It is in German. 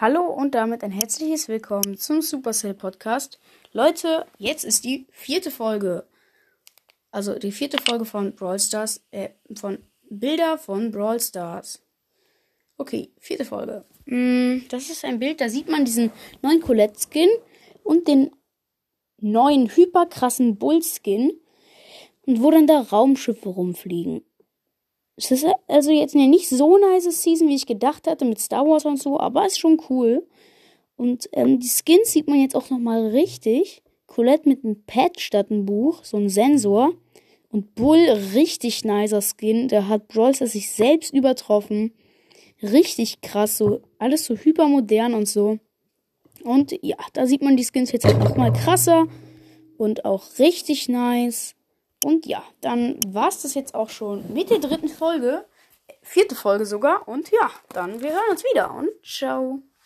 Hallo und damit ein herzliches Willkommen zum Supercell Podcast. Leute, jetzt ist die vierte Folge. Also die vierte Folge von Brawl Stars, äh, von Bilder von Brawl Stars. Okay, vierte Folge. Mm, das ist ein Bild, da sieht man diesen neuen Colette-Skin und den neuen hyperkrassen Bull-Skin. Und wo dann da Raumschiffe rumfliegen. Es ist also jetzt eine nicht so nice Season, wie ich gedacht hatte, mit Star Wars und so, aber ist schon cool. Und ähm, die Skins sieht man jetzt auch nochmal richtig. Colette mit einem Pad statt einem Buch, so ein Sensor. Und Bull, richtig nicer Skin. Der hat Brawlster sich selbst übertroffen. Richtig krass, so alles so hypermodern und so. Und ja, da sieht man die Skins jetzt halt nochmal krasser und auch richtig nice. Und ja, dann war es das jetzt auch schon mit der dritten Folge. Vierte Folge sogar. Und ja, dann wir hören uns wieder und ciao.